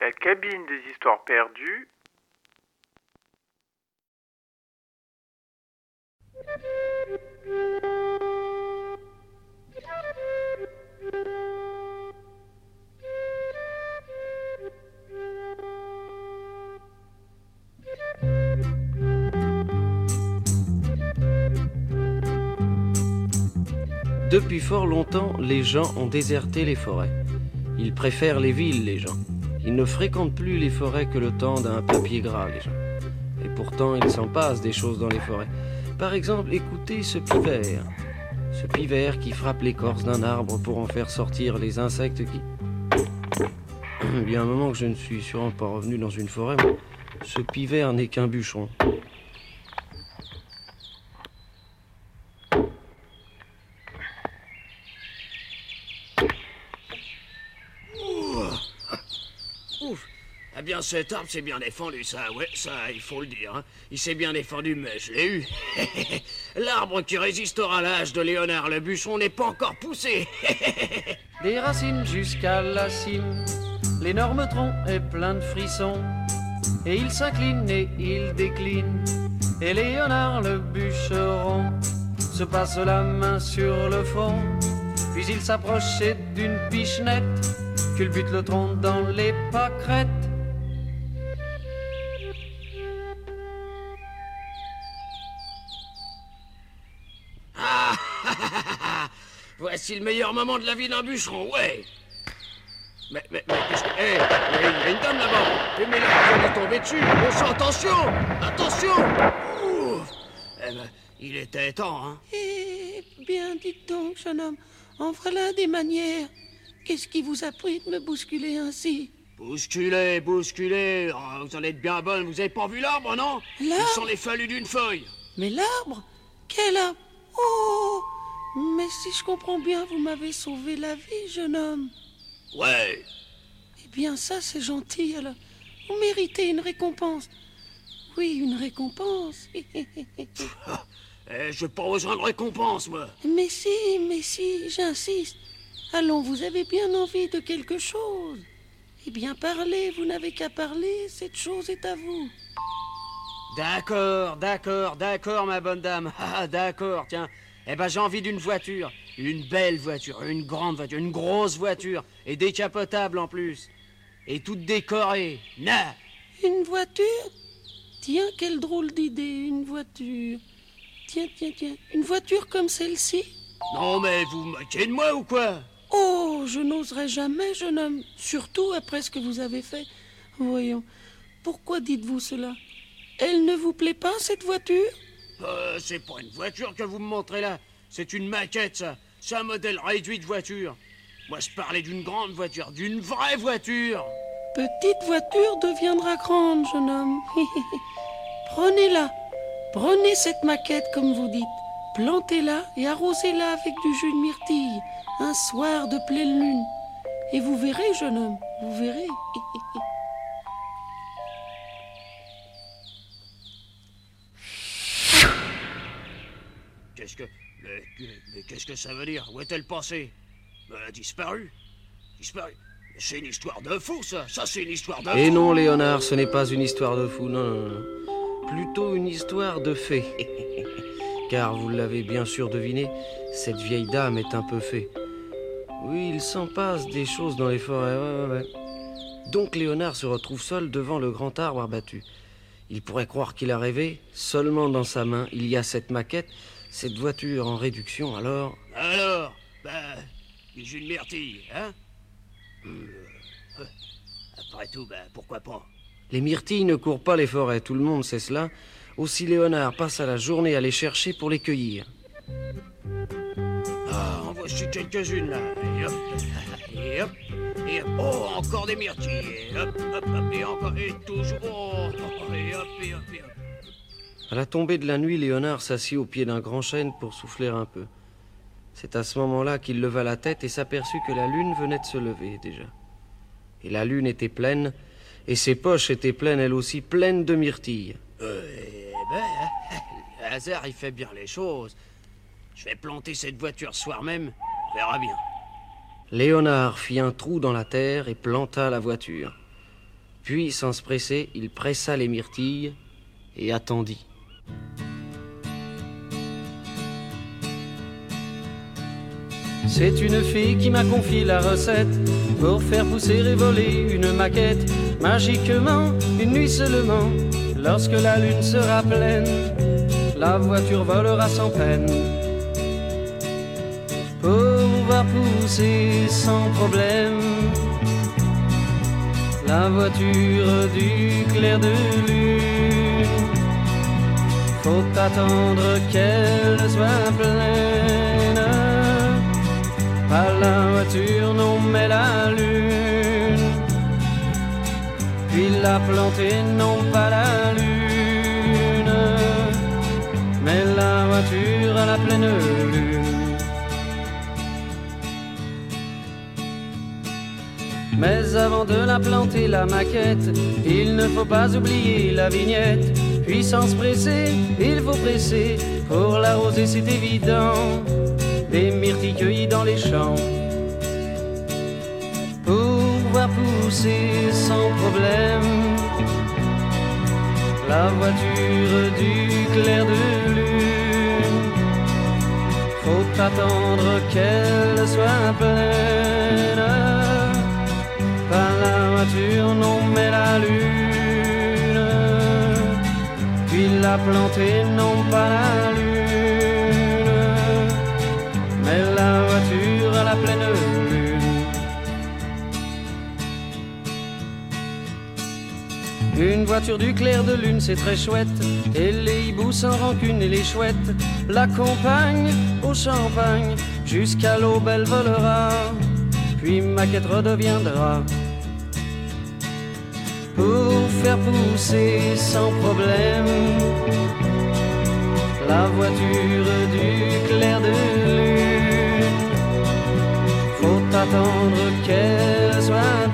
La cabine des histoires perdues. Depuis fort longtemps, les gens ont déserté les forêts. Ils préfèrent les villes, les gens. Ils ne fréquentent plus les forêts que le temps d'un papier gras, les gens. Et pourtant, il s'en passe des choses dans les forêts. Par exemple, écoutez ce pivert. Ce pivert qui frappe l'écorce d'un arbre pour en faire sortir les insectes qui... Il y a un moment que je ne suis sûrement pas revenu dans une forêt, ce pivert n'est qu'un bûcheron. Ouf Eh bien, cet arbre s'est bien défendu, ça, ouais, ça, il faut le dire. hein. Il s'est bien défendu, mais je l'ai eu. L'arbre qui résistera à l'âge de Léonard le bûcheron n'est pas encore poussé. Des racines jusqu'à la cime, l'énorme tronc est plein de frissons. Et il s'incline et il décline, et Léonard le bûcheron se passe la main sur le front. Puis il s'approche et d'une pichenette, culbute le tronc dans les pâquerettes. Voici le meilleur moment de la vie d'un bûcheron, ouais. Mais, mais, mais, qu'est-ce que... Hé, il y, a il y a une dame là-bas. Eh, Mais là, vous allez tomber dessus. Bon sang, attention Attention Ouf Eh ben, il était temps, hein. Eh bien, dites donc, jeune homme, en voilà des manières. Qu'est-ce qui vous a pris de me bousculer ainsi? Bousculez, bousculez. Oh, vous en êtes bien bonne. Vous avez pas vu l'arbre, non? Il L'arbre s'en est fallu d'une feuille. Mais l'arbre? Quel arbre? Oh Mais si je comprends bien, vous m'avez sauvé la vie, jeune homme. Ouais. Eh bien, ça, c'est gentil, alors. Vous méritez une récompense. Oui, une récompense. Eh, j'ai pas besoin de récompense, moi. mais si, mais si, j'insiste. Allons, vous avez bien envie de quelque chose. Eh bien, parlez, vous n'avez qu'à parler, cette chose est à vous. D'accord, d'accord, d'accord, ma bonne dame. Ah, d'accord, tiens. Eh ben, j'ai envie d'une voiture. Une belle voiture, une grande voiture, une grosse voiture. Et décapotable en plus. Et toute décorée. Na Une voiture Tiens, quelle drôle d'idée, une voiture. Tiens, tiens, tiens, une voiture comme celle-ci Non, mais vous vous moquez de moi ou quoi Oh, je n'oserais jamais, jeune homme, surtout après ce que vous avez fait. Voyons, pourquoi dites-vous cela? Elle ne vous plaît pas, cette voiture? Euh, c'est pas une voiture que vous me montrez là. C'est une maquette, ça. C'est un modèle réduit de voiture. Moi, je parlais d'une grande voiture, d'une vraie voiture. Petite voiture deviendra grande, jeune homme. Prenez-la. Prenez cette maquette, comme vous dites. Plantez-la et arrosez-la avec du jus de myrtille, un soir de pleine lune. Et vous verrez, jeune homme, vous verrez. Qu'est-ce que. Qu'est-ce que ça veut dire? Où est-elle passée? Elle a disparu. Disparu. C'est une histoire de fou, ça. Ça, c'est une histoire de Et fou. non, Léonard, ce n'est pas une histoire de fou, non, non, non. Plutôt une histoire de fée. Car vous l'avez bien sûr deviné, cette vieille dame est un peu fée. Oui, il s'en passe des choses dans les forêts, ouais, ouais, ouais. Donc Léonard se retrouve seul devant le grand arbre abattu. Il pourrait croire qu'il a rêvé, seulement dans sa main, il y a cette maquette, cette voiture en réduction, alors... Alors Ben. Bijou de myrtille, hein Euh, euh, Après tout, ben, pourquoi pas Les myrtilles ne courent pas les forêts, tout le monde sait cela. Aussi Léonard passe à la journée à les chercher pour les cueillir. Ah, en voici quelques-unes là. Et hop, et hop, et hop. Oh, encore des myrtilles. Et hop, hop, hop, et encore, et toujours. Oh, et hop, et hop, et hop. À la tombée de la nuit, Léonard s'assit au pied d'un grand chêne pour souffler un peu. C'est à ce moment-là qu'il leva la tête et s'aperçut que la lune venait de se lever déjà. Et la lune était pleine, et ses poches étaient pleines elles aussi, pleines de myrtilles. Euh, eh ben, le hasard, il fait bien les choses. Je vais planter cette voiture ce soir même, on verra bien. Léonard fit un trou dans la terre et planta la voiture. Puis, sans se presser, il pressa les myrtilles et attendit. C'est une fille qui m'a confié la recette pour faire pousser et voler une maquette. Magiquement, une nuit seulement, lorsque la lune sera pleine, la voiture volera sans peine. Pour voir pousser sans problème la voiture du clair de lune. Faut attendre qu'elle soit pleine. Pas la voiture, non, mais la lune. Puis la planter, non, pas la lune. Mais la voiture à la pleine lune. Mais avant de la planter, la maquette, il ne faut pas oublier la vignette. Puissance pressée, il faut presser. Pour l'arroser, c'est évident. Des myrtilles cueillies dans les champs. Pour voir pousser sans problème la voiture du clair de lune? Faut attendre qu'elle soit pleine pas la voiture, non mais la lune. Puis la planter, non pas la lune, Une voiture du clair de lune, c'est très chouette. Et les hiboux sans rancune et les chouettes l'accompagnent au champagne. Jusqu'à l'aube, elle volera puis ma quête redeviendra pour faire pousser sans problème la voiture du clair de lune. Faut attendre qu'elle soit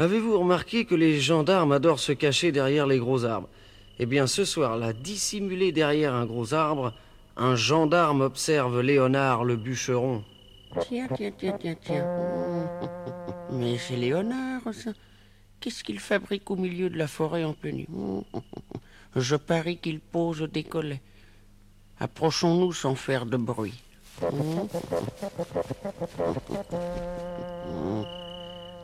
Avez-vous remarqué que les gendarmes adorent se cacher derrière les gros arbres? Eh bien, ce soir-là, dissimulé derrière un gros arbre, un gendarme observe Léonard le bûcheron. Tiens, tiens, tiens, tiens, tiens. Mais c'est Léonard, ça. Qu'est-ce qu'il fabrique au milieu de la forêt en nuit? Je parie qu'il pose des collets. Approchons-nous sans faire de bruit.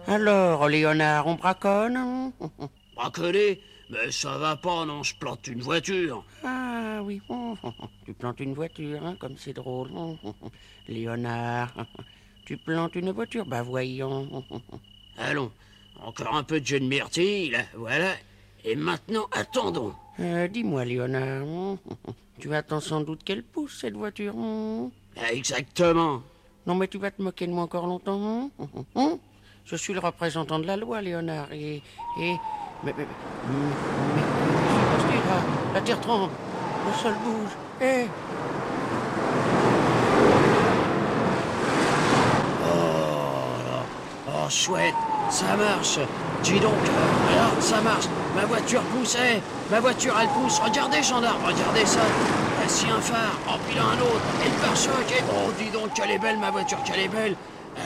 Alors, Léonard, on braconne Braconner Mais ça va pas, non, je plante une voiture. Ah oui, tu plantes une voiture, hein, comme c'est drôle. Léonard, tu plantes une voiture Bah voyons. Allons, encore un peu de jeu de myrtille, là, voilà. Et maintenant, attendons. Euh, Dis-moi, Léonard, tu attends sans doute qu'elle pousse, cette voiture Exactement. Non, mais tu vas te moquer de moi encore longtemps hein? Je suis le représentant de la loi, Léonard, et... et... Mais... mais... mais... mais... là La terre tremble, le sol bouge, Eh Oh, chouette, ça marche. Dis donc, euh, voilà, ça marche. Ma voiture poussait. Ma voiture, elle pousse. Regardez, gendarme, regardez ça. Voici un phare. Oh, puis là, un autre. Et le pare-choc. Et... Oh, dis donc, qu'elle est belle, ma voiture, qu'elle est belle.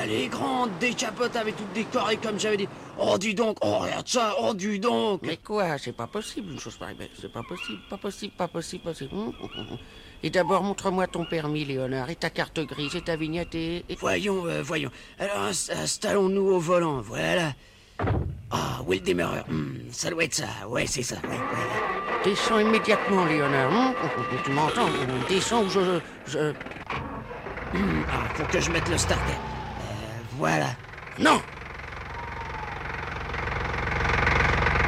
Elle est grande, décapote avec toutes décorées, comme j'avais dit. Oh, dis donc. Oh, regarde ça. Oh, dis donc. Mais quoi C'est pas possible, une chose pareille. C'est pas possible, pas possible, pas possible, pas possible. Hum, hum, hum. Et d'abord, montre-moi ton permis, Léonard, et ta carte grise, et ta vignette, et... et- Voyons, euh, voyons. Alors, ins- installons-nous au volant. Voilà. Ah, est le démarreur? Hmm, Ça doit être ça. Ouais, c'est ça. Ouais, ouais. Descends immédiatement, Léonard. hein tu m'entends? Descends ou je... je... Hum, ah, faut que je mette le starter. Voilà. Non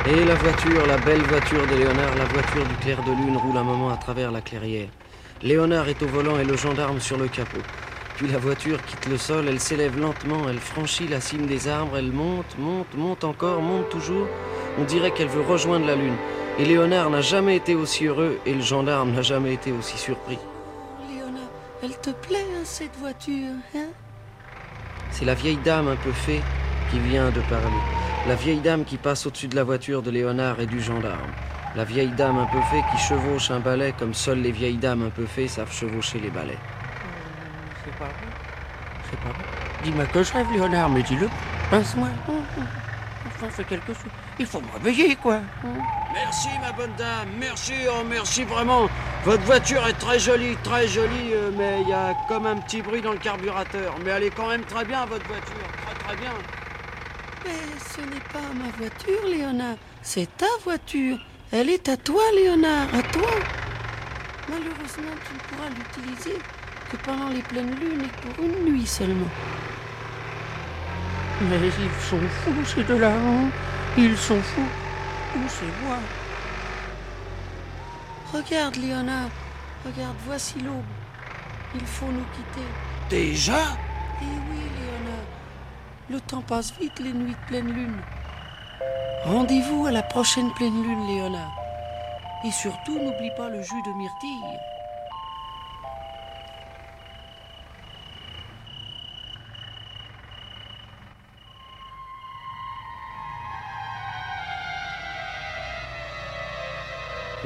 Et la voiture, la belle voiture de Léonard, la voiture du clair de lune, roule un moment à travers la clairière. Léonard est au volant et le gendarme sur le capot. Puis la voiture quitte le sol, elle s'élève lentement, elle franchit la cime des arbres, elle monte, monte, monte encore, monte toujours. On dirait qu'elle veut rejoindre la lune. Et Léonard n'a jamais été aussi heureux et le gendarme n'a jamais été aussi surpris. Léonard, elle te plaît, hein, cette voiture, hein? C'est la vieille dame un peu fée qui vient de parler. La vieille dame qui passe au-dessus de la voiture de Léonard et du gendarme. La vieille dame un peu fée qui chevauche un balai comme seules les vieilles dames un peu fées savent chevaucher les balais. C'est pas vrai. C'est pas vrai. Dis-moi que je rêve, Léonard, mais dis-le. Pince-moi. Enfin, fais quelque chose. Il faut me réveiller, quoi. Merci, ma bonne dame. Merci, oh merci vraiment. Votre voiture est très jolie, très jolie, euh, mais il y a comme un petit bruit dans le carburateur. Mais elle est quand même très bien, votre voiture. Très, très bien. Mais ce n'est pas ma voiture, Léonard. C'est ta voiture. Elle est à toi, Léonard, à toi. Malheureusement, tu ne pourras l'utiliser que pendant les pleines lunes et pour une nuit seulement. Mais ils sont fous, ces deux-là. hein. Ils sont fous. Où c'est moi? Regarde, Léonard. Regarde, voici l'aube. Il faut nous quitter. Déjà? Eh oui, Léonard. Le temps passe vite, les nuits de pleine lune. Rendez-vous à la prochaine pleine lune, Léonard. Et surtout, n'oublie pas le jus de myrtille.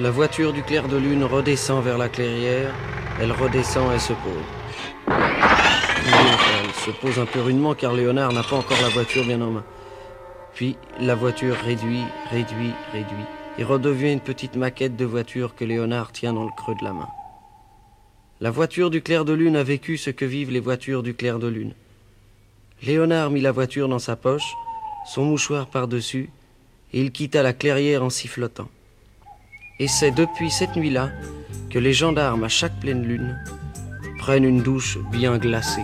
La voiture du clair de lune redescend vers la clairière. Elle redescend et se pose. Elle se pose un peu rudement car Léonard n'a pas encore la voiture bien en main. Puis la voiture réduit, réduit, réduit et redevient une petite maquette de voiture que Léonard tient dans le creux de la main. La voiture du clair de lune a vécu ce que vivent les voitures du clair de lune. Léonard mit la voiture dans sa poche, son mouchoir par-dessus, et il quitta la clairière en sifflotant. Et c'est depuis cette nuit-là que les gendarmes, à chaque pleine lune, prennent une douche bien glacée.